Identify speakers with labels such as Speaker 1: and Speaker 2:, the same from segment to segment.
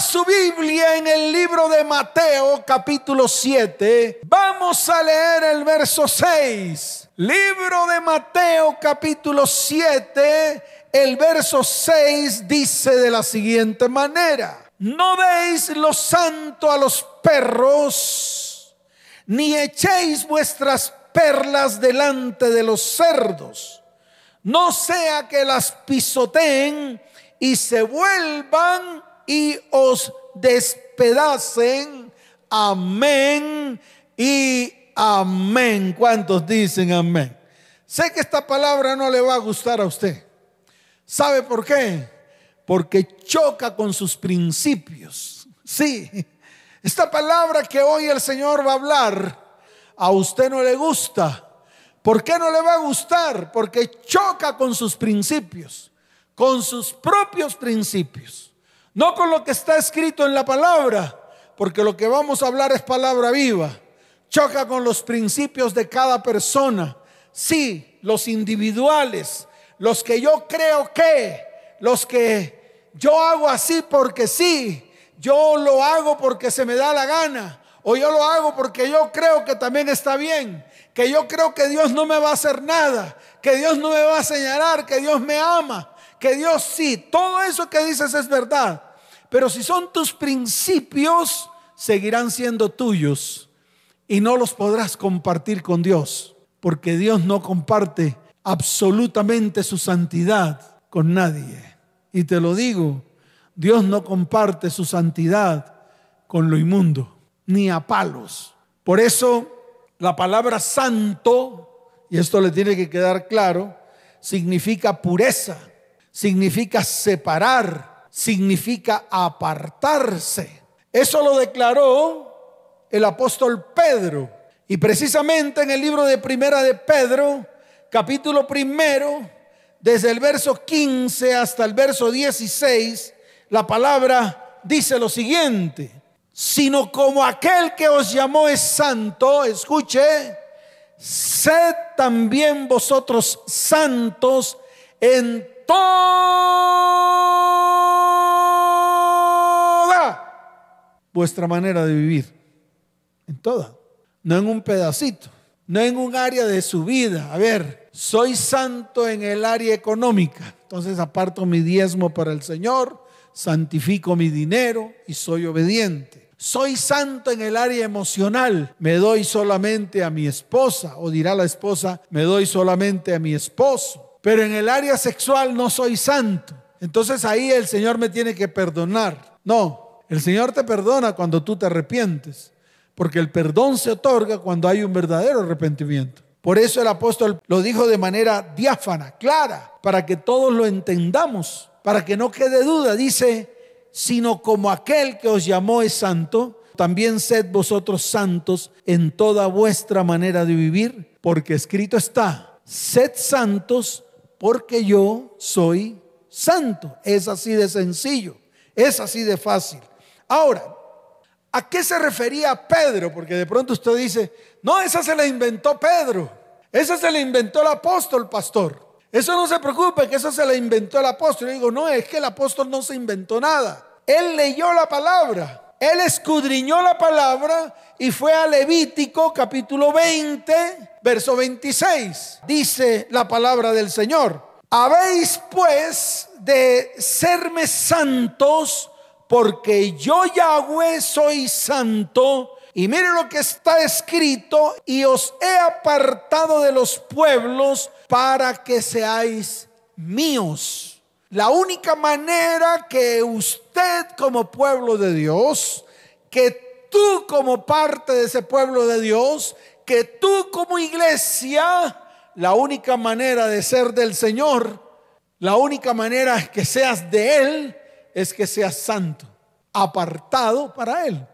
Speaker 1: Su Biblia en el libro de Mateo capítulo 7. Vamos a leer el verso 6. Libro de Mateo capítulo 7. El verso 6 dice de la siguiente manera. No deis lo santo a los perros, ni echéis vuestras perlas delante de los cerdos, no sea que las pisoteen y se vuelvan y os despedacen. Amén y amén. ¿Cuántos dicen amén? Sé que esta palabra no le va a gustar a usted. ¿Sabe por qué? Porque choca con sus principios. Sí, esta palabra que hoy el Señor va a hablar, a usted no le gusta. ¿Por qué no le va a gustar? Porque choca con sus principios, con sus propios principios. No con lo que está escrito en la palabra, porque lo que vamos a hablar es palabra viva. Choca con los principios de cada persona. Sí, los individuales, los que yo creo que, los que yo hago así porque sí, yo lo hago porque se me da la gana, o yo lo hago porque yo creo que también está bien, que yo creo que Dios no me va a hacer nada, que Dios no me va a señalar, que Dios me ama que Dios sí, todo eso que dices es verdad. Pero si son tus principios, seguirán siendo tuyos y no los podrás compartir con Dios, porque Dios no comparte absolutamente su santidad con nadie. Y te lo digo, Dios no comparte su santidad con lo inmundo, ni a palos. Por eso la palabra santo, y esto le tiene que quedar claro, significa pureza significa separar, significa apartarse. Eso lo declaró el apóstol Pedro. Y precisamente en el libro de Primera de Pedro, capítulo primero, desde el verso 15 hasta el verso 16, la palabra dice lo siguiente, sino como aquel que os llamó es santo, escuche, sed también vosotros santos en toda vuestra manera de vivir. En toda. No en un pedacito. No en un área de su vida. A ver, soy santo en el área económica. Entonces aparto mi diezmo para el Señor, santifico mi dinero y soy obediente. Soy santo en el área emocional. Me doy solamente a mi esposa. O dirá la esposa, me doy solamente a mi esposo pero en el área sexual no soy santo. Entonces ahí el Señor me tiene que perdonar. No, el Señor te perdona cuando tú te arrepientes, porque el perdón se otorga cuando hay un verdadero arrepentimiento. Por eso el apóstol lo dijo de manera diáfana, clara, para que todos lo entendamos, para que no quede duda. Dice, sino como aquel que os llamó es santo, también sed vosotros santos en toda vuestra manera de vivir, porque escrito está, sed santos porque yo soy santo. Es así de sencillo, es así de fácil. Ahora, ¿a qué se refería Pedro? Porque de pronto usted dice, no, esa se la inventó Pedro, esa se la inventó el apóstol, pastor. Eso no se preocupe, que eso se la inventó el apóstol. Yo digo, no, es que el apóstol no se inventó nada. Él leyó la palabra. Él escudriñó la palabra y fue a Levítico capítulo 20, verso 26. Dice la palabra del Señor. Habéis pues de serme santos porque yo Yahweh soy santo. Y mire lo que está escrito, y os he apartado de los pueblos para que seáis míos. La única manera que usted como pueblo de Dios, que tú como parte de ese pueblo de Dios, que tú como iglesia, la única manera de ser del Señor, la única manera que seas de Él, es que seas santo, apartado para Él.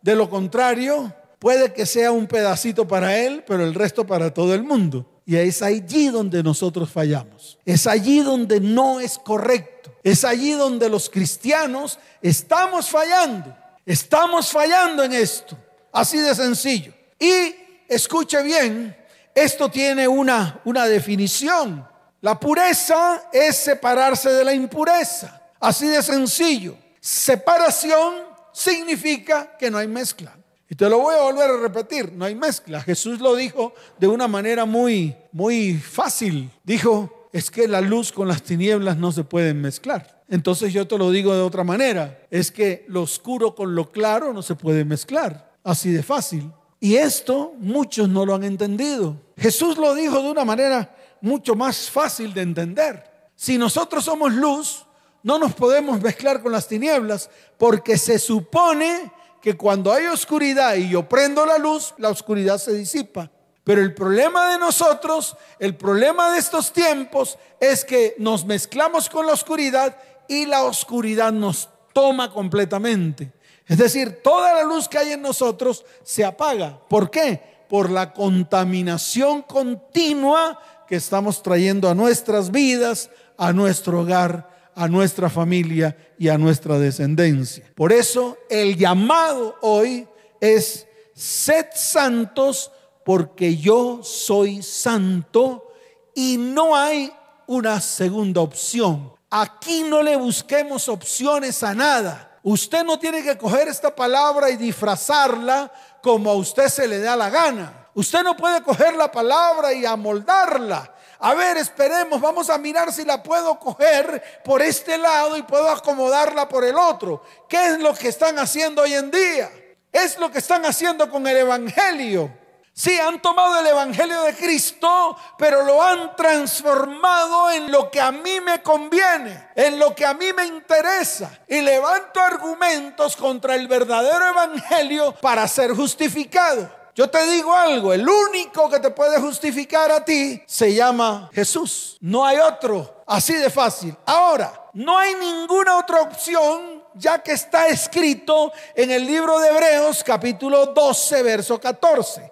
Speaker 1: De lo contrario, puede que sea un pedacito para Él, pero el resto para todo el mundo. Y es allí donde nosotros fallamos. Es allí donde no es correcto. Es allí donde los cristianos estamos fallando. Estamos fallando en esto. Así de sencillo. Y escuche bien, esto tiene una, una definición. La pureza es separarse de la impureza. Así de sencillo. Separación significa que no hay mezcla. Y te lo voy a volver a repetir, no hay mezcla. Jesús lo dijo de una manera muy, muy fácil. Dijo, es que la luz con las tinieblas no se pueden mezclar. Entonces yo te lo digo de otra manera, es que lo oscuro con lo claro no se puede mezclar. Así de fácil. Y esto muchos no lo han entendido. Jesús lo dijo de una manera mucho más fácil de entender. Si nosotros somos luz, no nos podemos mezclar con las tinieblas porque se supone que cuando hay oscuridad y yo prendo la luz, la oscuridad se disipa. Pero el problema de nosotros, el problema de estos tiempos es que nos mezclamos con la oscuridad y la oscuridad nos toma completamente. Es decir, toda la luz que hay en nosotros se apaga. ¿Por qué? Por la contaminación continua que estamos trayendo a nuestras vidas, a nuestro hogar, a nuestra familia y a nuestra descendencia. Por eso el llamado hoy es, sed santos porque yo soy santo y no hay una segunda opción. Aquí no le busquemos opciones a nada. Usted no tiene que coger esta palabra y disfrazarla como a usted se le da la gana. Usted no puede coger la palabra y amoldarla a ver, esperemos, vamos a mirar si la puedo coger por este lado y puedo acomodarla por el otro. ¿Qué es lo que están haciendo hoy en día? Es lo que están haciendo con el Evangelio. Sí, han tomado el Evangelio de Cristo, pero lo han transformado en lo que a mí me conviene, en lo que a mí me interesa. Y levanto argumentos contra el verdadero Evangelio para ser justificado. Yo te digo algo, el único que te puede justificar a ti se llama Jesús. No hay otro, así de fácil. Ahora, no hay ninguna otra opción ya que está escrito en el libro de Hebreos capítulo 12, verso 14.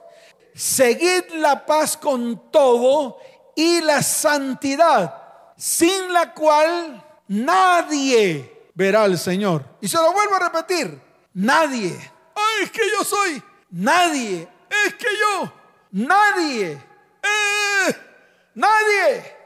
Speaker 1: Seguid la paz con todo y la santidad, sin la cual nadie verá al Señor. Y se lo vuelvo a repetir, nadie. Ay, es que yo soy Nadie. Es que yo. Nadie. Eh, nadie.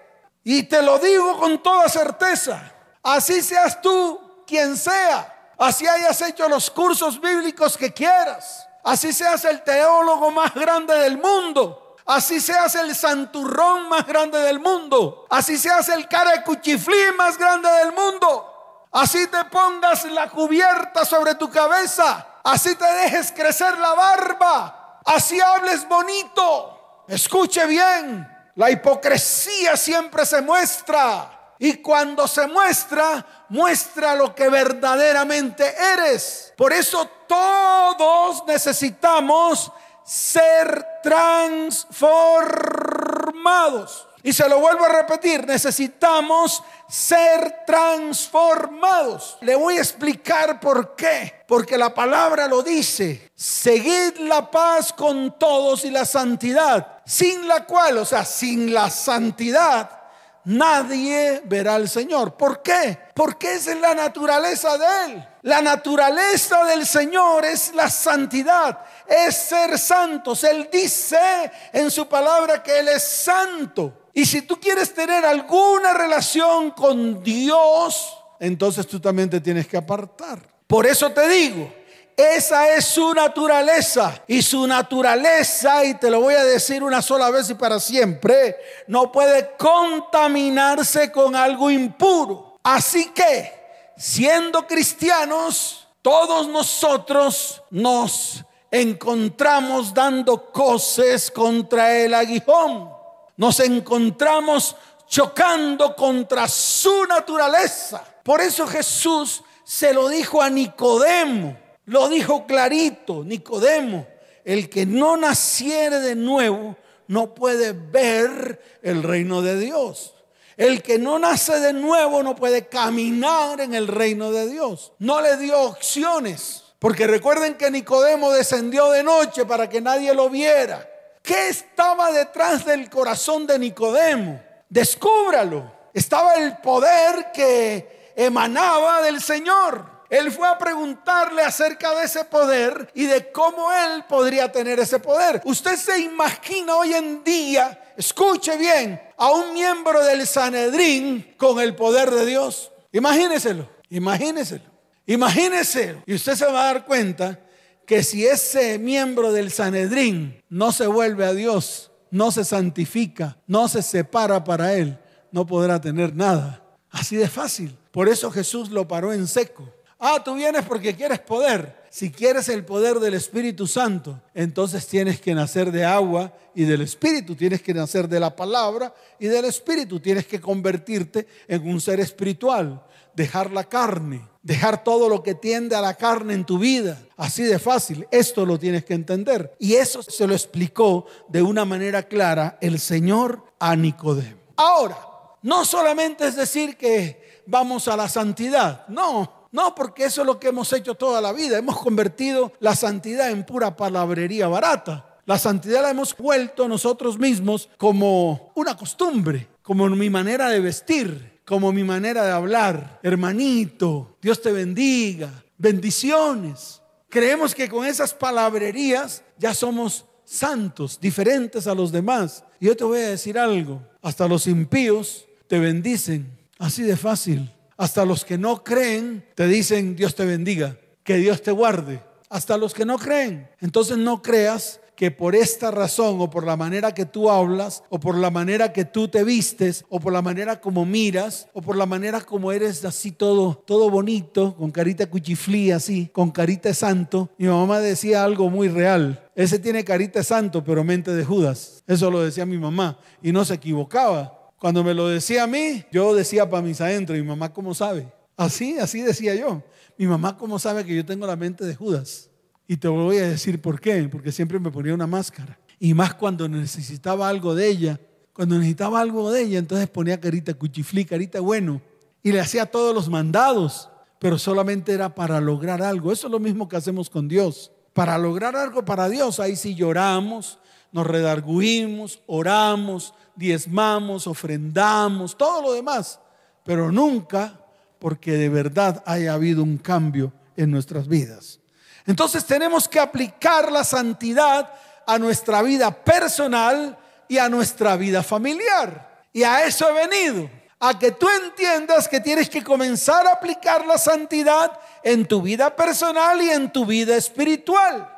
Speaker 1: Y te lo digo con toda certeza. Así seas tú quien sea. Así hayas hecho los cursos bíblicos que quieras. Así seas el teólogo más grande del mundo. Así seas el santurrón más grande del mundo. Así seas el cara de cuchiflí más grande del mundo. Así te pongas la cubierta sobre tu cabeza así te dejes crecer la barba, así hables bonito. Escuche bien, la hipocresía siempre se muestra. Y cuando se muestra, muestra lo que verdaderamente eres. Por eso todos necesitamos ser transformados. Y se lo vuelvo a repetir, necesitamos ser transformados. Le voy a explicar por qué. Porque la palabra lo dice. Seguid la paz con todos y la santidad, sin la cual, o sea, sin la santidad, nadie verá al Señor. ¿Por qué? Porque esa es la naturaleza de Él. La naturaleza del Señor es la santidad, es ser santos. Él dice en su palabra que Él es santo. Y si tú quieres tener alguna relación con Dios, entonces tú también te tienes que apartar. Por eso te digo, esa es su naturaleza. Y su naturaleza, y te lo voy a decir una sola vez y para siempre, no puede contaminarse con algo impuro. Así que, siendo cristianos, todos nosotros nos encontramos dando cosas contra el aguijón nos encontramos chocando contra su naturaleza. Por eso Jesús se lo dijo a Nicodemo, lo dijo clarito, Nicodemo, el que no naciere de nuevo no puede ver el reino de Dios. El que no nace de nuevo no puede caminar en el reino de Dios. No le dio opciones. Porque recuerden que Nicodemo descendió de noche para que nadie lo viera. ¿Qué estaba detrás del corazón de Nicodemo? Descúbralo. Estaba el poder que emanaba del Señor. Él fue a preguntarle acerca de ese poder y de cómo él podría tener ese poder. Usted se imagina hoy en día, escuche bien, a un miembro del Sanedrín con el poder de Dios. Imagíneselo, imagíneselo. Imagínese, y usted se va a dar cuenta que si ese miembro del Sanedrín no se vuelve a Dios, no se santifica, no se separa para Él, no podrá tener nada. Así de fácil. Por eso Jesús lo paró en seco. Ah, tú vienes porque quieres poder. Si quieres el poder del Espíritu Santo, entonces tienes que nacer de agua y del Espíritu, tienes que nacer de la palabra y del Espíritu, tienes que convertirte en un ser espiritual, dejar la carne, dejar todo lo que tiende a la carne en tu vida. Así de fácil, esto lo tienes que entender. Y eso se lo explicó de una manera clara el Señor a Nicodemo. Ahora, no solamente es decir que vamos a la santidad, no, no, porque eso es lo que hemos hecho toda la vida. Hemos convertido la santidad en pura palabrería barata. La santidad la hemos vuelto nosotros mismos como una costumbre, como mi manera de vestir, como mi manera de hablar. Hermanito, Dios te bendiga, bendiciones. Creemos que con esas palabrerías ya somos santos, diferentes a los demás. Y yo te voy a decir algo, hasta los impíos te bendicen, así de fácil. Hasta los que no creen te dicen Dios te bendiga, que Dios te guarde. Hasta los que no creen. Entonces no creas que por esta razón o por la manera que tú hablas o por la manera que tú te vistes o por la manera como miras o por la manera como eres así todo todo bonito con carita cuchiflí así con carita de santo mi mamá decía algo muy real ese tiene carita de santo pero mente de Judas eso lo decía mi mamá y no se equivocaba cuando me lo decía a mí, yo decía para mis adentros, mi mamá cómo sabe. Así, así decía yo. Mi mamá cómo sabe que yo tengo la mente de Judas. Y te voy a decir por qué, porque siempre me ponía una máscara. Y más cuando necesitaba algo de ella. Cuando necesitaba algo de ella, entonces ponía carita cuchiflí, carita bueno. Y le hacía todos los mandados, pero solamente era para lograr algo. Eso es lo mismo que hacemos con Dios. Para lograr algo para Dios, ahí sí lloramos, nos redarguimos, oramos, diezmamos, ofrendamos, todo lo demás, pero nunca porque de verdad haya habido un cambio en nuestras vidas. Entonces tenemos que aplicar la santidad a nuestra vida personal y a nuestra vida familiar. Y a eso he venido, a que tú entiendas que tienes que comenzar a aplicar la santidad en tu vida personal y en tu vida espiritual,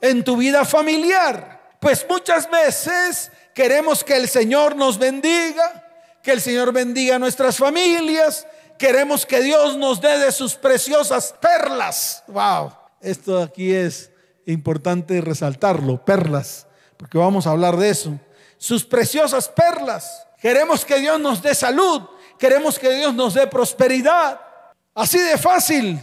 Speaker 1: en tu vida familiar. Pues muchas veces Queremos que el Señor nos bendiga, que el Señor bendiga a nuestras familias. Queremos que Dios nos dé de sus preciosas perlas. Wow, esto aquí es importante resaltarlo, perlas, porque vamos a hablar de eso. Sus preciosas perlas. Queremos que Dios nos dé salud, queremos que Dios nos dé prosperidad. Así de fácil.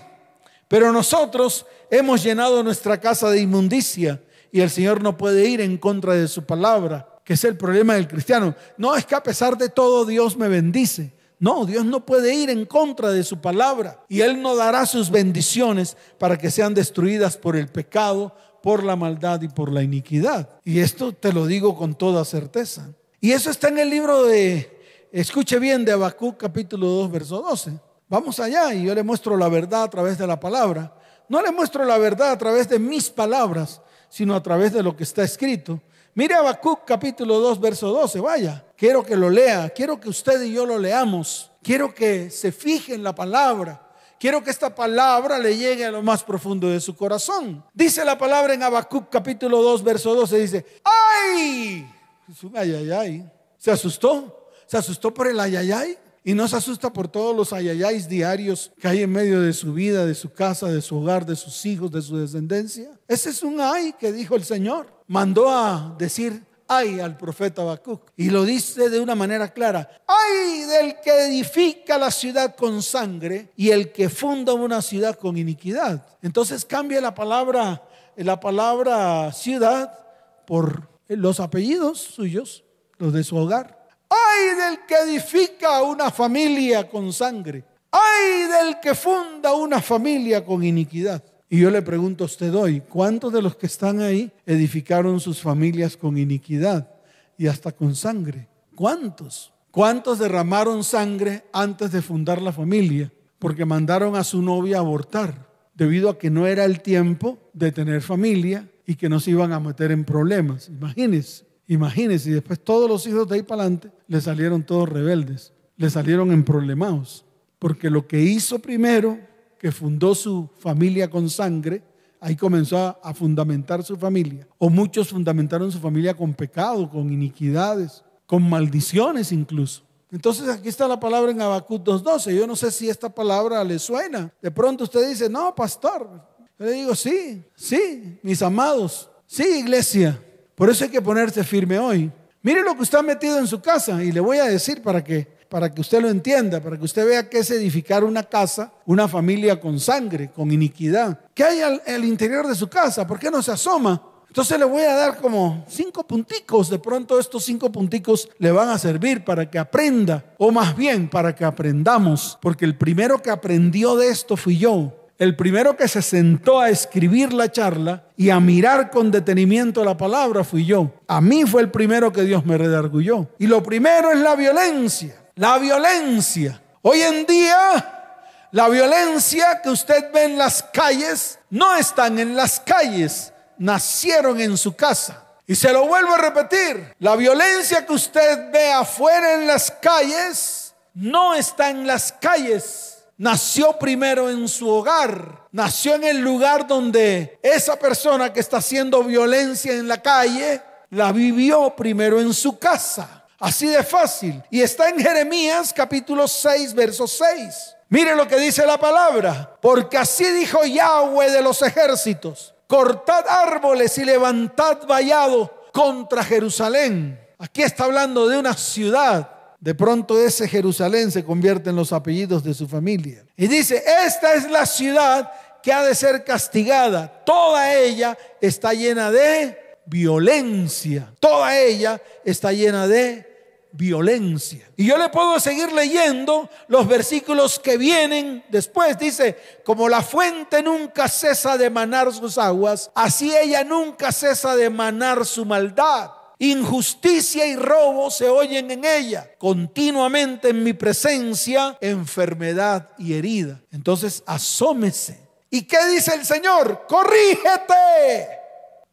Speaker 1: Pero nosotros hemos llenado nuestra casa de inmundicia y el Señor no puede ir en contra de su palabra que es el problema del cristiano. No es que a pesar de todo Dios me bendice. No, Dios no puede ir en contra de su palabra y Él no dará sus bendiciones para que sean destruidas por el pecado, por la maldad y por la iniquidad. Y esto te lo digo con toda certeza. Y eso está en el libro de, escuche bien, de Habacuc capítulo 2, verso 12. Vamos allá y yo le muestro la verdad a través de la palabra. No le muestro la verdad a través de mis palabras, sino a través de lo que está escrito. Mire Habacuc capítulo 2, verso 12, vaya. Quiero que lo lea, quiero que usted y yo lo leamos. Quiero que se fije en la palabra. Quiero que esta palabra le llegue a lo más profundo de su corazón. Dice la palabra en Habacuc capítulo 2, verso 12, dice, ¡ay! ay, ay, ay. ¿Se asustó? ¿Se asustó por el ay, ay, ay? Y no se asusta por todos los ayayáis diarios que hay en medio de su vida, de su casa, de su hogar, de sus hijos, de su descendencia. Ese es un ay que dijo el Señor. Mandó a decir ay al profeta Habacuc y lo dice de una manera clara. Ay del que edifica la ciudad con sangre y el que funda una ciudad con iniquidad. Entonces cambia la palabra la palabra ciudad por los apellidos suyos, los de su hogar. Ay del que edifica una familia con sangre. Ay del que funda una familia con iniquidad. Y yo le pregunto a usted hoy, ¿cuántos de los que están ahí edificaron sus familias con iniquidad y hasta con sangre? ¿Cuántos? ¿Cuántos derramaron sangre antes de fundar la familia? Porque mandaron a su novia abortar, debido a que no era el tiempo de tener familia y que no se iban a meter en problemas. Imagínense. Imagínense, y después todos los hijos de ahí para adelante le salieron todos rebeldes, le salieron en problemados, porque lo que hizo primero que fundó su familia con sangre, ahí comenzó a, a fundamentar su familia. O muchos fundamentaron su familia con pecado, con iniquidades, con maldiciones incluso. Entonces aquí está la palabra en Habacuc 2.12. Yo no sé si esta palabra le suena. De pronto usted dice, no, pastor. Yo le digo, sí, sí, mis amados. Sí, iglesia. Por eso hay que ponerse firme hoy. Mire lo que usted ha metido en su casa y le voy a decir para que, para que usted lo entienda, para que usted vea qué es edificar una casa, una familia con sangre, con iniquidad. ¿Qué hay al, al interior de su casa? ¿Por qué no se asoma? Entonces le voy a dar como cinco punticos. De pronto estos cinco punticos le van a servir para que aprenda, o más bien para que aprendamos, porque el primero que aprendió de esto fui yo. El primero que se sentó a escribir la charla y a mirar con detenimiento la palabra fui yo. A mí fue el primero que Dios me redargulló. Y lo primero es la violencia. La violencia. Hoy en día, la violencia que usted ve en las calles no están en las calles, nacieron en su casa. Y se lo vuelvo a repetir, la violencia que usted ve afuera en las calles no está en las calles. Nació primero en su hogar, nació en el lugar donde esa persona que está haciendo violencia en la calle, la vivió primero en su casa. Así de fácil. Y está en Jeremías capítulo 6, verso 6. Mire lo que dice la palabra. Porque así dijo Yahweh de los ejércitos cortad árboles y levantad vallado contra Jerusalén. Aquí está hablando de una ciudad. De pronto ese Jerusalén se convierte en los apellidos de su familia. Y dice, esta es la ciudad que ha de ser castigada. Toda ella está llena de violencia. Toda ella está llena de violencia. Y yo le puedo seguir leyendo los versículos que vienen después. Dice, como la fuente nunca cesa de manar sus aguas, así ella nunca cesa de manar su maldad. Injusticia y robo se oyen en ella. Continuamente en mi presencia, enfermedad y herida. Entonces, asómese. ¿Y qué dice el Señor? Corrígete.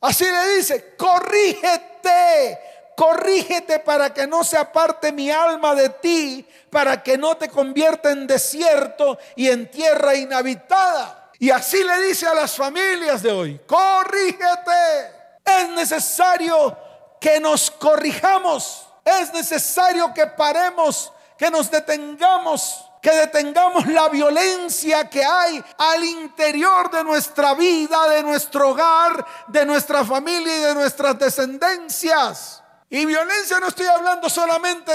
Speaker 1: Así le dice, corrígete corrígete para que no se aparte mi alma de ti, para que no te convierta en desierto y en tierra inhabitada. Y así le dice a las familias de hoy, corrígete. Es necesario que nos corrijamos. Es necesario que paremos, que nos detengamos, que detengamos la violencia que hay al interior de nuestra vida, de nuestro hogar, de nuestra familia y de nuestras descendencias. Y violencia no estoy hablando solamente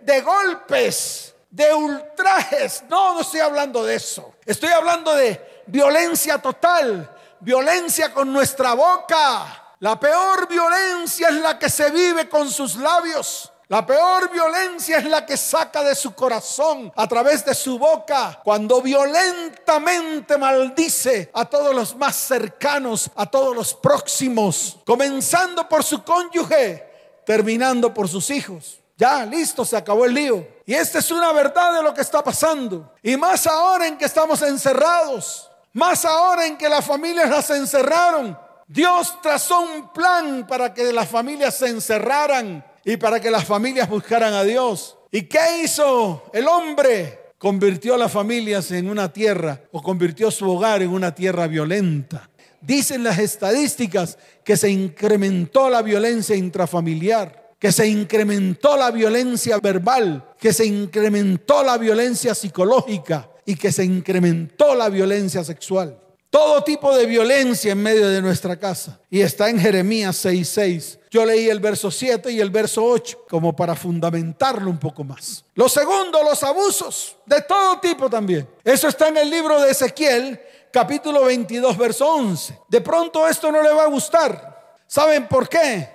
Speaker 1: de, golpes, de ultrajes. No, no estoy hablando de eso. Estoy hablando de violencia total, violencia con nuestra boca. La peor violencia es la que se vive con sus labios. La peor violencia es la que saca de su corazón a través de su boca cuando violentamente maldice a todos los más cercanos, a todos los próximos, comenzando por su cónyuge, terminando por sus hijos. Ya, listo, se acabó el lío. Y esta es una verdad de lo que está pasando. Y más ahora en que estamos encerrados, más ahora en que las familias las encerraron. Dios trazó un plan para que las familias se encerraran y para que las familias buscaran a Dios. ¿Y qué hizo el hombre? Convirtió a las familias en una tierra o convirtió su hogar en una tierra violenta. Dicen las estadísticas que se incrementó la violencia intrafamiliar, que se incrementó la violencia verbal, que se incrementó la violencia psicológica y que se incrementó la violencia sexual. Todo tipo de violencia en medio de nuestra casa. Y está en Jeremías 6:6. Yo leí el verso 7 y el verso 8 como para fundamentarlo un poco más. Lo segundo, los abusos de todo tipo también. Eso está en el libro de Ezequiel capítulo 22, verso 11. De pronto esto no le va a gustar. ¿Saben por qué?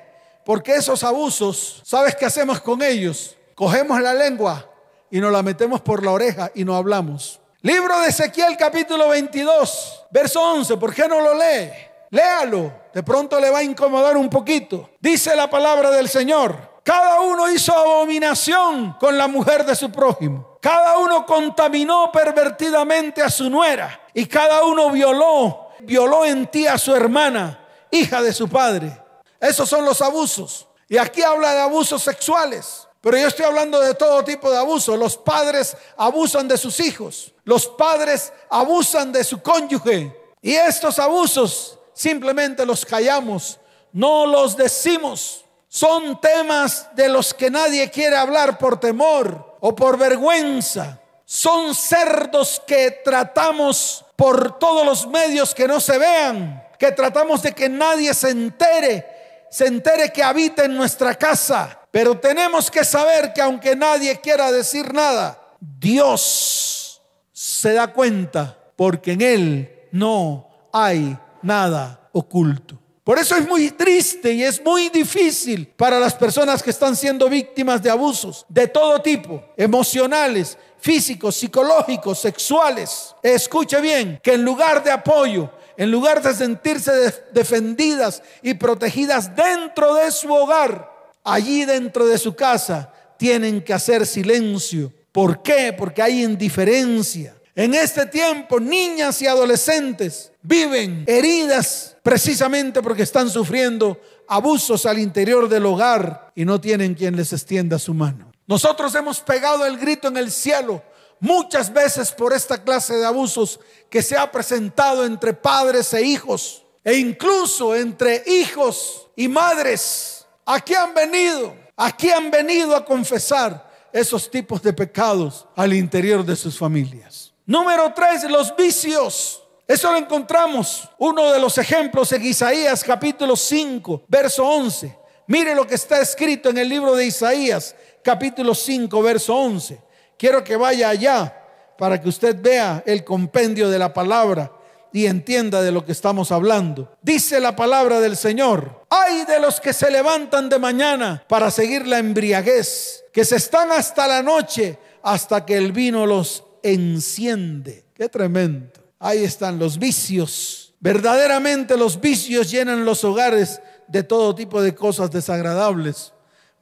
Speaker 1: Porque esos abusos, ¿sabes qué hacemos con ellos? Cogemos la lengua y nos la metemos por la oreja y no hablamos. Libro de Ezequiel capítulo 22, verso 11. ¿Por qué no lo lee? Léalo. De pronto le va a incomodar un poquito. Dice la palabra del Señor. Cada uno hizo abominación con la mujer de su prójimo. Cada uno contaminó pervertidamente a su nuera. Y cada uno violó, violó en ti a su hermana, hija de su padre. Esos son los abusos. Y aquí habla de abusos sexuales. Pero yo estoy hablando de todo tipo de abuso. Los padres abusan de sus hijos. Los padres abusan de su cónyuge. Y estos abusos simplemente los callamos, no los decimos. Son temas de los que nadie quiere hablar por temor o por vergüenza. Son cerdos que tratamos por todos los medios que no se vean, que tratamos de que nadie se entere, se entere que habita en nuestra casa. Pero tenemos que saber que aunque nadie quiera decir nada, Dios se da cuenta porque en Él no hay nada oculto. Por eso es muy triste y es muy difícil para las personas que están siendo víctimas de abusos de todo tipo, emocionales, físicos, psicológicos, sexuales. Escuche bien, que en lugar de apoyo, en lugar de sentirse defendidas y protegidas dentro de su hogar, allí dentro de su casa, tienen que hacer silencio. ¿Por qué? Porque hay indiferencia. En este tiempo, niñas y adolescentes viven heridas precisamente porque están sufriendo abusos al interior del hogar y no tienen quien les extienda su mano. Nosotros hemos pegado el grito en el cielo muchas veces por esta clase de abusos que se ha presentado entre padres e hijos e incluso entre hijos y madres. Aquí han venido, aquí han venido a confesar esos tipos de pecados al interior de sus familias. Número tres, los vicios. Eso lo encontramos, uno de los ejemplos en Isaías capítulo 5, verso 11. Mire lo que está escrito en el libro de Isaías capítulo 5, verso 11. Quiero que vaya allá para que usted vea el compendio de la palabra y entienda de lo que estamos hablando. Dice la palabra del Señor, hay de los que se levantan de mañana para seguir la embriaguez, que se están hasta la noche hasta que el vino los enciende. Qué tremendo. Ahí están los vicios. Verdaderamente los vicios llenan los hogares de todo tipo de cosas desagradables.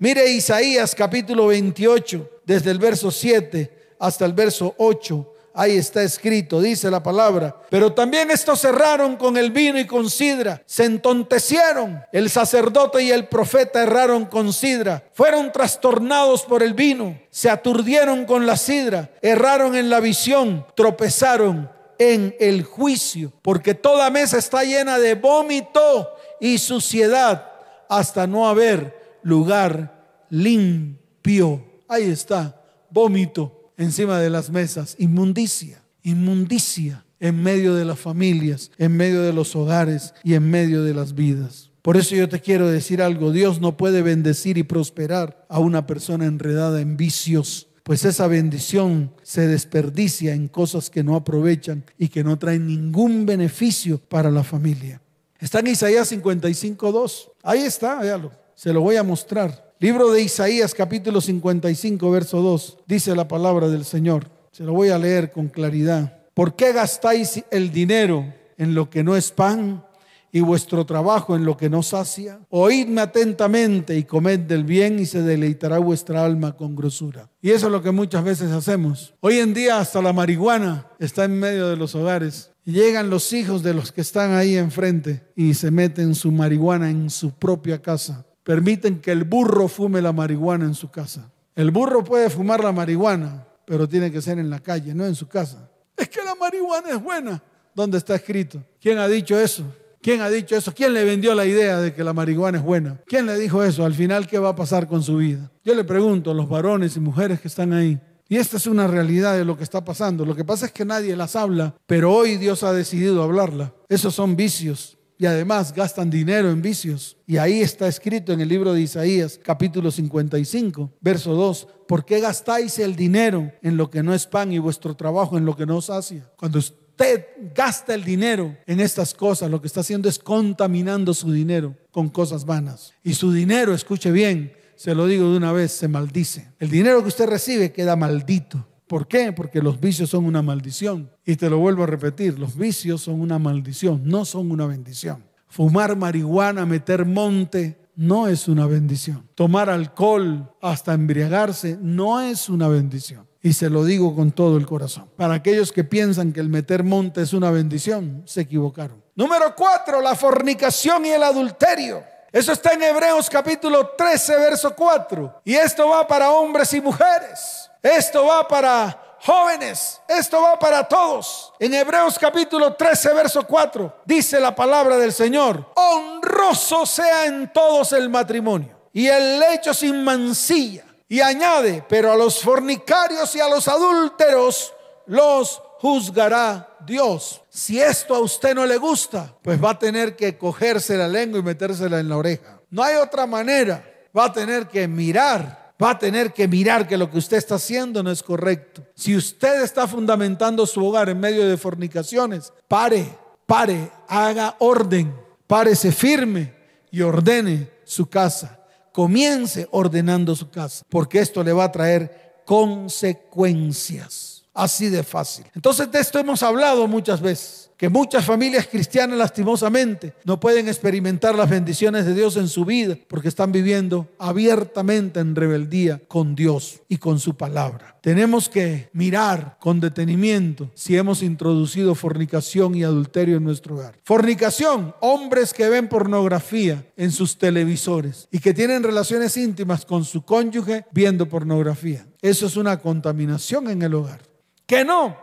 Speaker 1: Mire Isaías capítulo 28, desde el verso 7 hasta el verso 8. Ahí está escrito, dice la palabra. Pero también estos cerraron con el vino y con sidra. Se entontecieron. El sacerdote y el profeta erraron con sidra. Fueron trastornados por el vino. Se aturdieron con la sidra. Erraron en la visión. Tropezaron en el juicio. Porque toda mesa está llena de vómito y suciedad hasta no haber lugar limpio. Ahí está, vómito encima de las mesas, inmundicia, inmundicia en medio de las familias, en medio de los hogares y en medio de las vidas. Por eso yo te quiero decir algo, Dios no puede bendecir y prosperar a una persona enredada en vicios, pues esa bendición se desperdicia en cosas que no aprovechan y que no traen ningún beneficio para la familia. Está en Isaías 55.2. Ahí está, véalo. Se lo voy a mostrar. Libro de Isaías capítulo 55, verso 2, dice la palabra del Señor. Se lo voy a leer con claridad. ¿Por qué gastáis el dinero en lo que no es pan y vuestro trabajo en lo que no sacia? Oídme atentamente y comed del bien y se deleitará vuestra alma con grosura. Y eso es lo que muchas veces hacemos. Hoy en día hasta la marihuana está en medio de los hogares. Y llegan los hijos de los que están ahí enfrente y se meten su marihuana en su propia casa permiten que el burro fume la marihuana en su casa. El burro puede fumar la marihuana, pero tiene que ser en la calle, no en su casa. Es que la marihuana es buena. ¿Dónde está escrito? ¿Quién ha dicho eso? ¿Quién ha dicho eso? ¿Quién le vendió la idea de que la marihuana es buena? ¿Quién le dijo eso? Al final, ¿qué va a pasar con su vida? Yo le pregunto a los varones y mujeres que están ahí. Y esta es una realidad de lo que está pasando. Lo que pasa es que nadie las habla, pero hoy Dios ha decidido hablarla. Esos son vicios y además gastan dinero en vicios. Y ahí está escrito en el libro de Isaías, capítulo 55, verso 2, ¿por qué gastáis el dinero en lo que no es pan y vuestro trabajo en lo que no os sacia? Cuando usted gasta el dinero en estas cosas, lo que está haciendo es contaminando su dinero con cosas vanas. Y su dinero, escuche bien, se lo digo de una vez, se maldice. El dinero que usted recibe queda maldito. ¿Por qué? Porque los vicios son una maldición. Y te lo vuelvo a repetir, los vicios son una maldición, no son una bendición. Fumar marihuana, meter monte, no es una bendición. Tomar alcohol hasta embriagarse no es una bendición. Y se lo digo con todo el corazón. Para aquellos que piensan que el meter monte es una bendición, se equivocaron. Número cuatro, la fornicación y el adulterio. Eso está en Hebreos capítulo 13, verso 4. Y esto va para hombres y mujeres. Esto va para jóvenes. Esto va para todos. En Hebreos capítulo 13, verso 4, dice la palabra del Señor. Honroso sea en todos el matrimonio y el lecho sin mancilla. Y añade, pero a los fornicarios y a los adúlteros los juzgará Dios. Si esto a usted no le gusta, pues va a tener que cogerse la lengua y metérsela en la oreja. No hay otra manera. Va a tener que mirar, va a tener que mirar que lo que usted está haciendo no es correcto. Si usted está fundamentando su hogar en medio de fornicaciones, pare, pare, haga orden, párese firme y ordene su casa. Comience ordenando su casa, porque esto le va a traer consecuencias. Así de fácil. Entonces de esto hemos hablado muchas veces, que muchas familias cristianas lastimosamente no pueden experimentar las bendiciones de Dios en su vida porque están viviendo abiertamente en rebeldía con Dios y con su palabra. Tenemos que mirar con detenimiento si hemos introducido fornicación y adulterio en nuestro hogar. Fornicación, hombres que ven pornografía en sus televisores y que tienen relaciones íntimas con su cónyuge viendo pornografía. Eso es una contaminación en el hogar. Que no.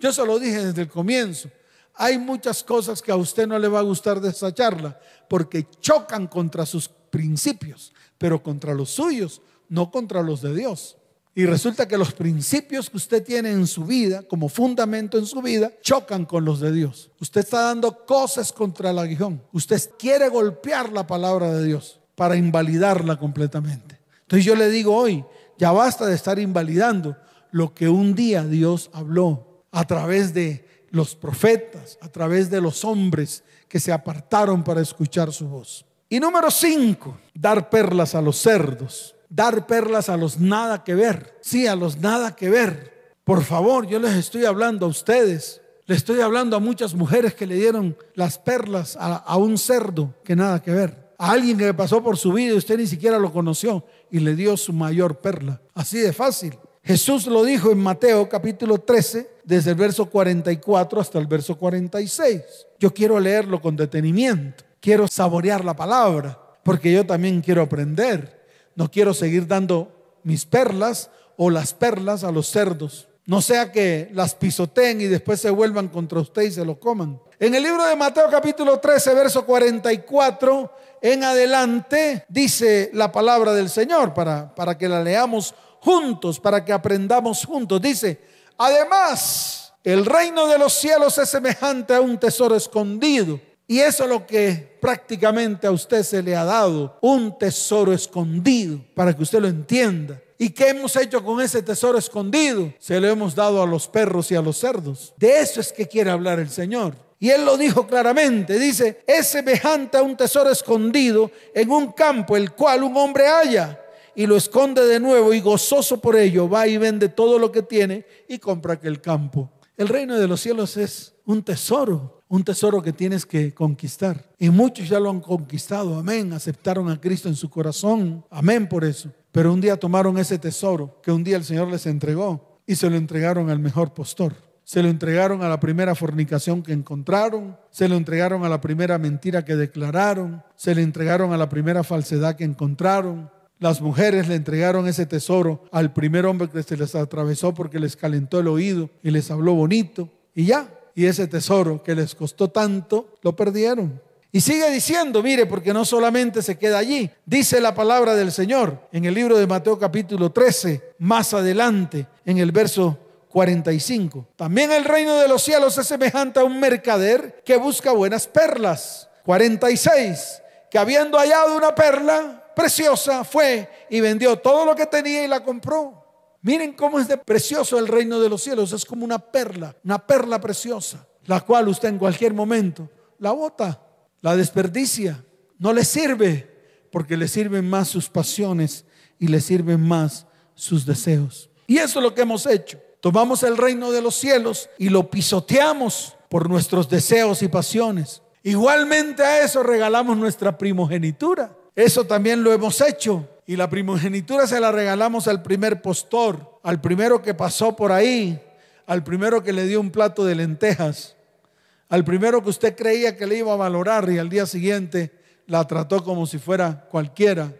Speaker 1: yo se lo dije desde el comienzo. Hay muchas cosas que a usted no le va a gustar de esa charla porque chocan contra sus principios, pero contra los suyos, no contra los de Dios. Y resulta que los principios que usted tiene en su vida, como fundamento en su vida, chocan con los de Dios. Usted está dando cosas contra el aguijón. Usted quiere golpear la palabra de Dios para invalidarla completamente. Entonces yo le digo hoy, ya basta de estar invalidando lo que un día Dios habló a través de los profetas, a través de los hombres que se apartaron para escuchar su voz. Y número cinco, dar perlas a los cerdos, dar perlas a los nada que ver, sí, a los nada que ver. Por favor, yo les estoy hablando a ustedes, le estoy hablando a muchas mujeres que le dieron las perlas a, a un cerdo que nada que ver. A alguien que pasó por su vida y usted ni siquiera lo conoció y le dio su mayor perla. Así de fácil. Jesús lo dijo en Mateo capítulo 13, desde el verso 44 hasta el verso 46. Yo quiero leerlo con detenimiento, quiero saborear la palabra, porque yo también quiero aprender. No quiero seguir dando mis perlas o las perlas a los cerdos. No sea que las pisoteen y después se vuelvan contra usted y se lo coman. En el libro de Mateo capítulo 13, verso 44 en adelante, dice la palabra del Señor para, para que la leamos juntos para que aprendamos juntos. Dice, además, el reino de los cielos es semejante a un tesoro escondido. Y eso es lo que prácticamente a usted se le ha dado, un tesoro escondido, para que usted lo entienda. ¿Y qué hemos hecho con ese tesoro escondido? Se lo hemos dado a los perros y a los cerdos. De eso es que quiere hablar el Señor. Y él lo dijo claramente, dice, es semejante a un tesoro escondido en un campo, el cual un hombre halla y lo esconde de nuevo y gozoso por ello va y vende todo lo que tiene y compra aquel campo. El reino de los cielos es un tesoro, un tesoro que tienes que conquistar. Y muchos ya lo han conquistado, amén. Aceptaron a Cristo en su corazón, amén por eso. Pero un día tomaron ese tesoro que un día el Señor les entregó y se lo entregaron al mejor postor. Se lo entregaron a la primera fornicación que encontraron, se lo entregaron a la primera mentira que declararon, se le entregaron a la primera falsedad que encontraron, las mujeres le entregaron ese tesoro al primer hombre que se les atravesó porque les calentó el oído y les habló bonito. Y ya, y ese tesoro que les costó tanto, lo perdieron. Y sigue diciendo, mire, porque no solamente se queda allí, dice la palabra del Señor en el libro de Mateo capítulo 13, más adelante, en el verso 45. También el reino de los cielos es semejante a un mercader que busca buenas perlas. 46. Que habiendo hallado una perla, preciosa, fue y vendió todo lo que tenía y la compró. Miren cómo es de precioso el reino de los cielos. Es como una perla, una perla preciosa, la cual usted en cualquier momento la bota, la desperdicia. No le sirve porque le sirven más sus pasiones y le sirven más sus deseos. Y eso es lo que hemos hecho. Tomamos el reino de los cielos y lo pisoteamos por nuestros deseos y pasiones. Igualmente a eso regalamos nuestra primogenitura. Eso también lo hemos hecho. Y la primogenitura se la regalamos al primer postor, al primero que pasó por ahí, al primero que le dio un plato de lentejas, al primero que usted creía que le iba a valorar y al día siguiente la trató como si fuera cualquiera.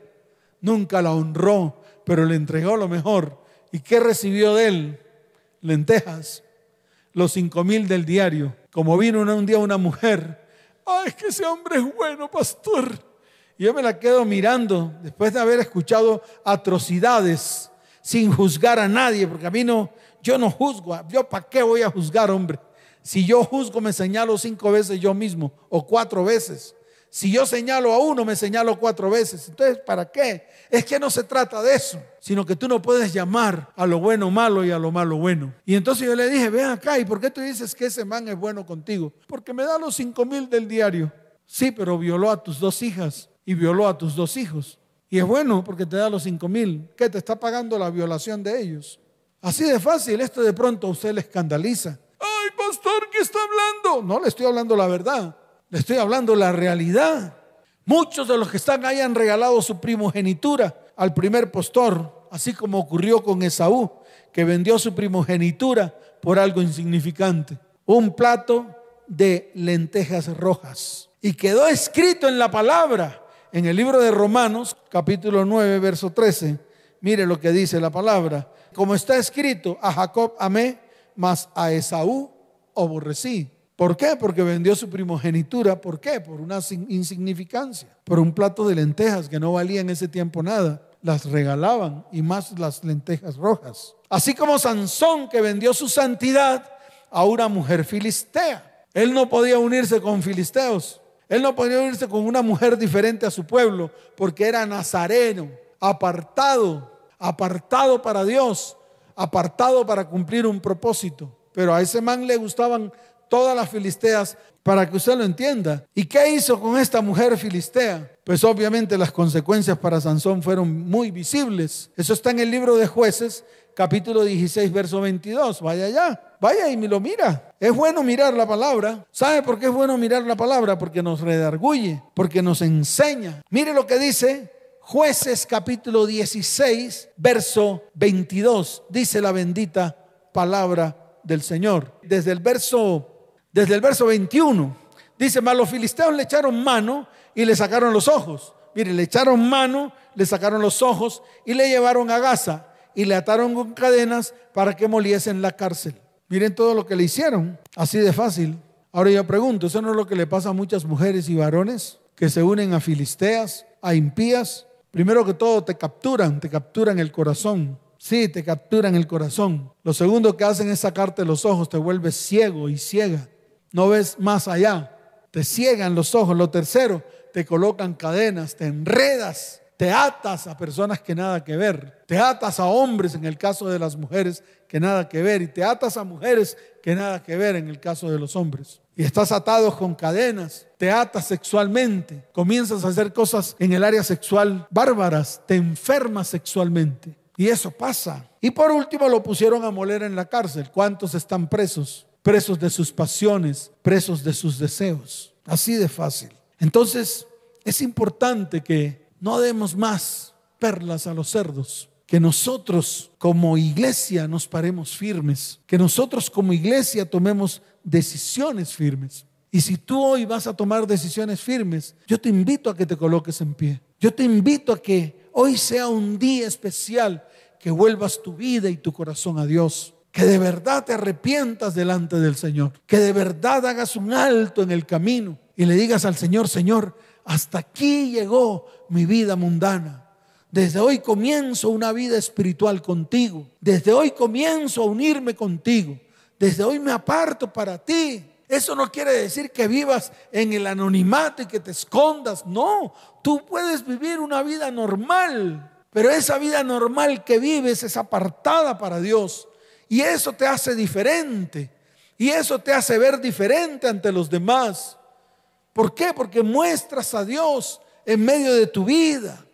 Speaker 1: Nunca la honró, pero le entregó lo mejor. ¿Y qué recibió de él? Lentejas, los cinco mil del diario. Como vino un día una mujer, ay, es que ese hombre es bueno, pastor. Y yo me la quedo mirando después de haber escuchado atrocidades sin juzgar a nadie, porque a mí no, yo no juzgo. ¿Yo para qué voy a juzgar, hombre? Si yo juzgo, me señalo cinco veces yo mismo o cuatro veces. Si yo señalo a uno, me señalo cuatro veces. Entonces, ¿para qué? Es que no se trata de eso, sino que tú no puedes llamar a lo bueno malo y a lo malo bueno. Y entonces yo le dije, ven acá, ¿y por qué tú dices que ese man es bueno contigo? Porque me da los cinco mil del diario. Sí, pero violó a tus dos hijas y violó a tus dos hijos. Y es bueno porque te da los cinco mil. ¿Qué te está pagando la violación de ellos? Así de fácil, esto de pronto a usted le escandaliza. Ay, pastor, ¿qué está hablando? No le estoy hablando la verdad. Le estoy hablando la realidad. Muchos de los que están ahí han regalado su primogenitura al primer postor, así como ocurrió con Esaú, que vendió su primogenitura por algo insignificante. Un plato de lentejas rojas. Y quedó escrito en la palabra, en el libro de Romanos, capítulo 9, verso 13. Mire lo que dice la palabra. Como está escrito, a Jacob amé, mas a Esaú aborrecí. ¿Por qué? Porque vendió su primogenitura. ¿Por qué? Por una insignificancia. Por un plato de lentejas que no valía en ese tiempo nada. Las regalaban y más las lentejas rojas. Así como Sansón que vendió su santidad a una mujer filistea. Él no podía unirse con filisteos. Él no podía unirse con una mujer diferente a su pueblo porque era nazareno, apartado, apartado para Dios, apartado para cumplir un propósito. Pero a ese man le gustaban todas las filisteas para que usted lo entienda. ¿Y qué hizo con esta mujer filistea? Pues obviamente las consecuencias para Sansón fueron muy visibles. Eso está en el libro de jueces, capítulo 16, verso 22. Vaya allá, vaya y me lo mira. Es bueno mirar la palabra. ¿Sabe por qué es bueno mirar la palabra? Porque nos redarguye, porque nos enseña. Mire lo que dice jueces capítulo 16, verso 22. Dice la bendita palabra del Señor. Desde el verso desde el verso 21. Dice, mas los filisteos le echaron mano y le sacaron los ojos. Mire, le echaron mano, le sacaron los ojos y le llevaron a Gaza y le ataron con cadenas para que moliese en la cárcel. Miren todo lo que le hicieron, así de fácil. Ahora yo pregunto, ¿eso no es lo que le pasa a muchas mujeres y varones que se unen a filisteas, a impías? Primero que todo te capturan, te capturan el corazón. Sí, te capturan el corazón. Lo segundo que hacen es sacarte los ojos, te vuelves ciego y ciega no ves más allá, te ciegan los ojos. Lo tercero, te colocan cadenas, te enredas, te atas a personas que nada que ver, te atas a hombres en el caso de las mujeres que nada que ver y te atas a mujeres que nada que ver en el caso de los hombres. Y estás atado con cadenas, te atas sexualmente, comienzas a hacer cosas en el área sexual bárbaras, te enfermas sexualmente. Y eso pasa. Y por último lo pusieron a moler en la cárcel. ¿Cuántos están presos? presos de sus pasiones, presos de sus deseos. Así de fácil. Entonces, es importante que no demos más perlas a los cerdos, que nosotros como iglesia nos paremos firmes, que nosotros como iglesia tomemos decisiones firmes. Y si tú hoy vas a tomar decisiones firmes, yo te invito a que te coloques en pie. Yo te invito a que hoy sea un día especial, que vuelvas tu vida y tu corazón a Dios que de verdad te arrepientas delante del Señor, que de verdad hagas un alto en el camino y le digas al Señor, Señor, hasta aquí llegó mi vida mundana. Desde hoy comienzo una vida espiritual contigo. Desde hoy comienzo a unirme contigo. Desde hoy me aparto para ti. Eso no quiere decir que vivas en el anonimato y que te escondas. No, tú puedes vivir una vida normal. Pero esa vida normal que vives es apartada para Dios. Y eso te hace diferente. Y eso te hace ver diferente ante los demás. ¿Por qué? Porque muestras a Dios en medio de tu vida.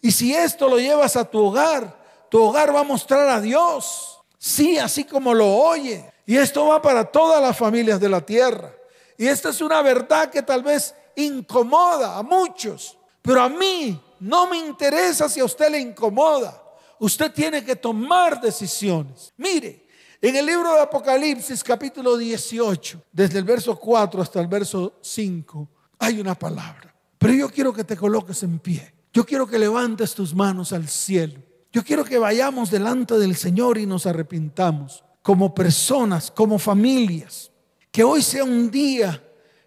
Speaker 1: Y si esto lo llevas a tu hogar, tu hogar va a mostrar a Dios. Sí, así como lo oye. Y esto va para todas las familias de la tierra. Y esta es una verdad que tal vez incomoda a muchos. Pero a mí no me interesa si a usted le incomoda. Usted tiene que tomar decisiones. Mire, en el libro de Apocalipsis capítulo 18, desde el verso 4 hasta el verso 5, hay una palabra. Pero yo quiero que te coloques en pie. Yo quiero que levantes tus manos al cielo. Yo quiero que vayamos delante del Señor y nos arrepintamos como personas, como familias. Que hoy sea un día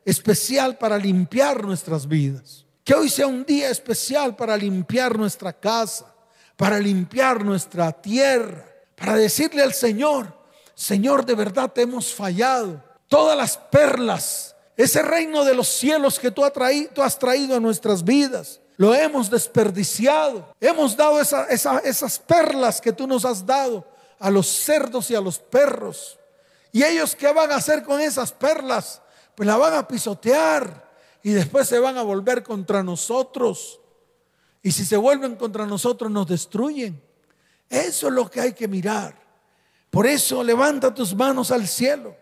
Speaker 1: especial para limpiar nuestras vidas. Que hoy sea un día especial para limpiar nuestra casa, para limpiar nuestra tierra, para decirle al Señor, Señor, de verdad te hemos fallado. Todas las perlas, ese reino de los cielos que tú, has traído a nuestras vidas, lo hemos desperdiciado. Hemos dado esas perlas que tú nos has dado a los cerdos y a los perros. ¿Y ellos qué van a hacer con esas perlas? Pues la van a pisotear y después se van a volver contra nosotros. Y si se vuelven contra nosotros nos destruyen. Eso es lo que hay que mirar. Por eso levanta tus manos al cielo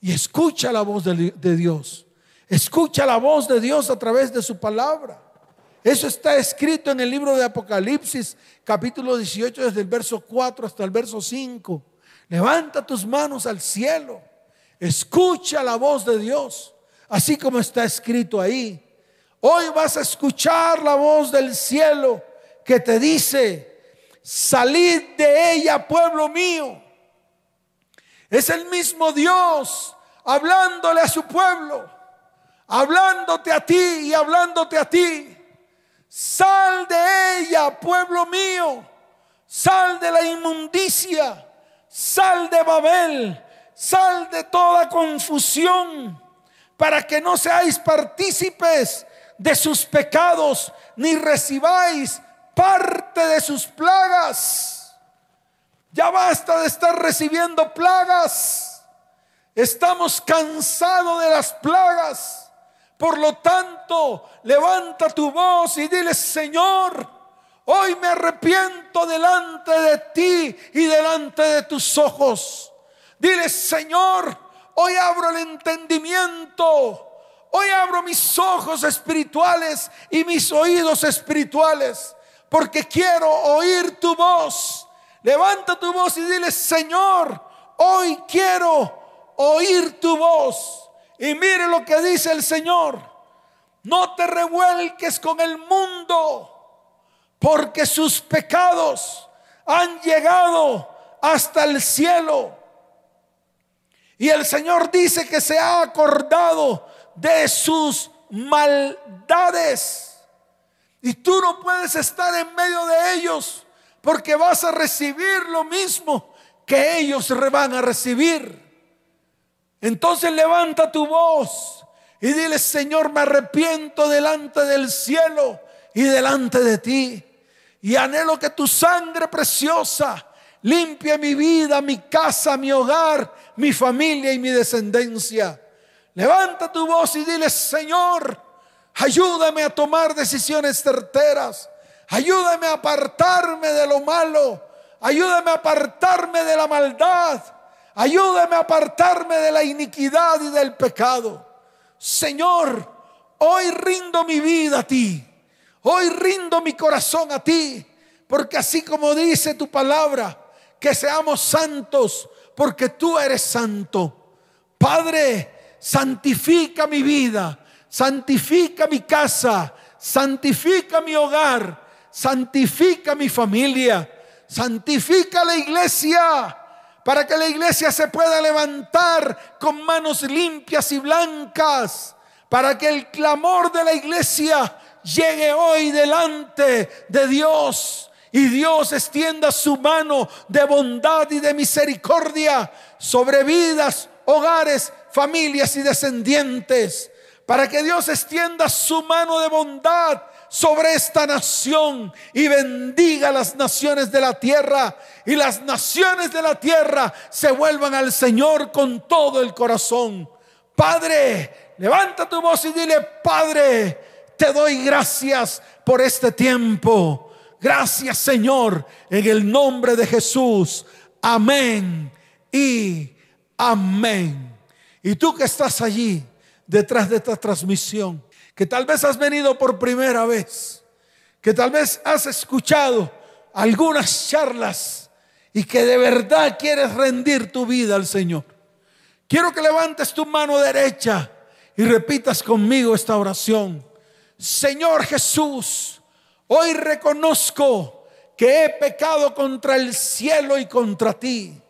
Speaker 1: y escucha la voz de, de Dios. Escucha la voz de Dios a través de su palabra. Eso está escrito en el libro de Apocalipsis, capítulo 18, desde el verso 4 hasta el verso 5. Levanta tus manos al cielo. Escucha la voz de Dios, así como está escrito ahí. Hoy vas a escuchar la voz del cielo que te dice, salid de ella, pueblo mío. Es el mismo Dios hablándole a su pueblo, hablándote a ti y hablándote a ti. Sal de ella, pueblo mío. Sal de la inmundicia. Sal de Babel sal de toda confusión, para que no seáis partícipes de sus pecados, ni recibáis parte de sus plagas. Ya basta de estar recibiendo plagas. Estamos cansados de las plagas. Por lo tanto, levanta tu voz y dile, Señor, hoy me arrepiento delante de ti y delante de tus ojos. Dile, Señor, hoy abro el entendimiento. Hoy abro mis ojos espirituales y mis oídos espirituales. Porque quiero oír tu voz. Levanta tu voz y dile, Señor, hoy quiero oír tu voz. Y mire lo que dice el Señor. No te revuelques con el mundo, porque sus pecados han llegado hasta el cielo. Y el Señor dice que se ha acordado de sus maldades. Y tú no puedes estar en medio de ellos porque vas a recibir lo mismo que ellos van a recibir. Entonces levanta tu voz y dile, Señor, me arrepiento delante del cielo y delante de ti. Y anhelo que tu sangre preciosa limpie mi vida, mi casa, mi hogar, mi familia y mi descendencia. Levanta tu voz y dile, Señor, ayúdame a tomar decisiones certeras. Ayúdame a apartarme de lo malo. Ayúdame a apartarme de la maldad. Ayúdame a apartarme de la iniquidad y del pecado. Señor, hoy rindo mi vida a ti. Hoy rindo mi corazón a ti. Porque así como dice tu palabra, que seamos santos porque tú eres santo. Padre, santifica mi vida, santifica mi casa, santifica mi hogar, santifica mi familia, santifica la iglesia para que la iglesia se pueda levantar con manos limpias y blancas, para que el clamor de la iglesia llegue hoy delante de Dios y Dios extienda su mano de bondad y de misericordia sobre vidas, hogares, familias y descendientes. Para que Dios extienda su mano de bondad sobre esta nación y bendiga las naciones de la tierra y las naciones de la tierra se vuelvan al Señor con todo el corazón. Padre, levanta tu voz y dile, Padre, te doy gracias por este tiempo. Gracias Señor, en el nombre de Jesús. Amén y amén. Y tú que estás allí detrás de esta transmisión, que tal vez has venido por primera vez, que tal vez has escuchado algunas charlas y que de verdad quieres rendir tu vida al Señor. Quiero que levantes tu mano derecha y repitas conmigo esta oración. Señor Jesús, hoy reconozco que he pecado contra el cielo y contra ti.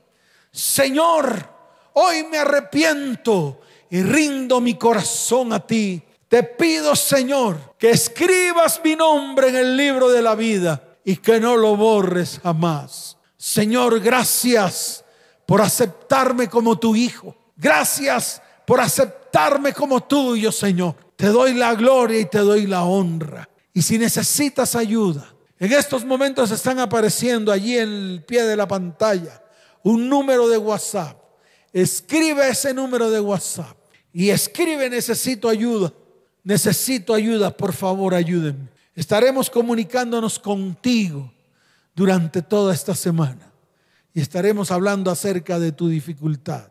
Speaker 1: Señor, hoy me arrepiento y rindo mi corazón a ti. Te pido, Señor, que escribas mi nombre en el libro de la vida y que no lo borres jamás. Señor, gracias por aceptarme como tu hijo. Gracias por aceptarme como tuyo, Señor. Te doy la gloria y te doy la honra. Y si necesitas ayuda, en estos momentos están apareciendo allí en el pie de la pantalla un número de WhatsApp. Escribe ese número de WhatsApp y escribe necesito ayuda. Necesito ayuda, por favor, ayúdenme. Estaremos comunicándonos contigo durante toda esta semana y estaremos hablando acerca de tu dificultad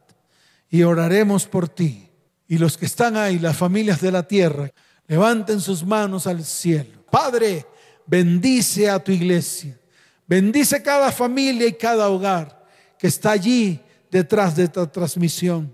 Speaker 1: y oraremos por ti. Y los que están ahí, las familias de la tierra, levanten sus manos al cielo. Padre, bendice a tu iglesia. Bendice cada familia y cada hogar que está allí detrás de esta transmisión.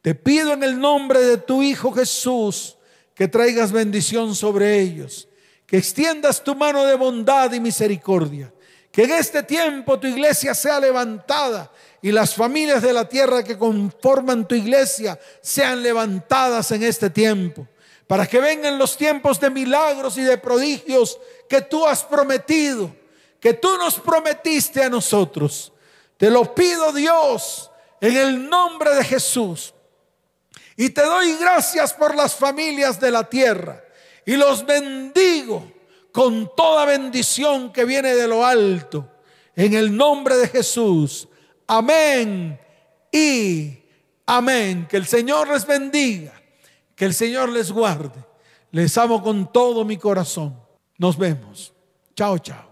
Speaker 1: Te pido en el nombre de tu Hijo Jesús que traigas bendición sobre ellos, que extiendas tu mano de bondad y misericordia, que en este tiempo tu iglesia sea levantada y las familias de la tierra que conforman tu iglesia sean levantadas en este tiempo, para que vengan los tiempos de milagros y de prodigios que tú has prometido, que tú nos prometiste a nosotros. Te lo pido Dios en el nombre de Jesús. Y te doy gracias por las familias de la tierra y los bendigo con toda bendición que viene de lo alto. En el nombre de Jesús. Amén y amén. Que el Señor les bendiga. Que el Señor les guarde. Les amo con todo mi corazón. Nos vemos. Chao, chao.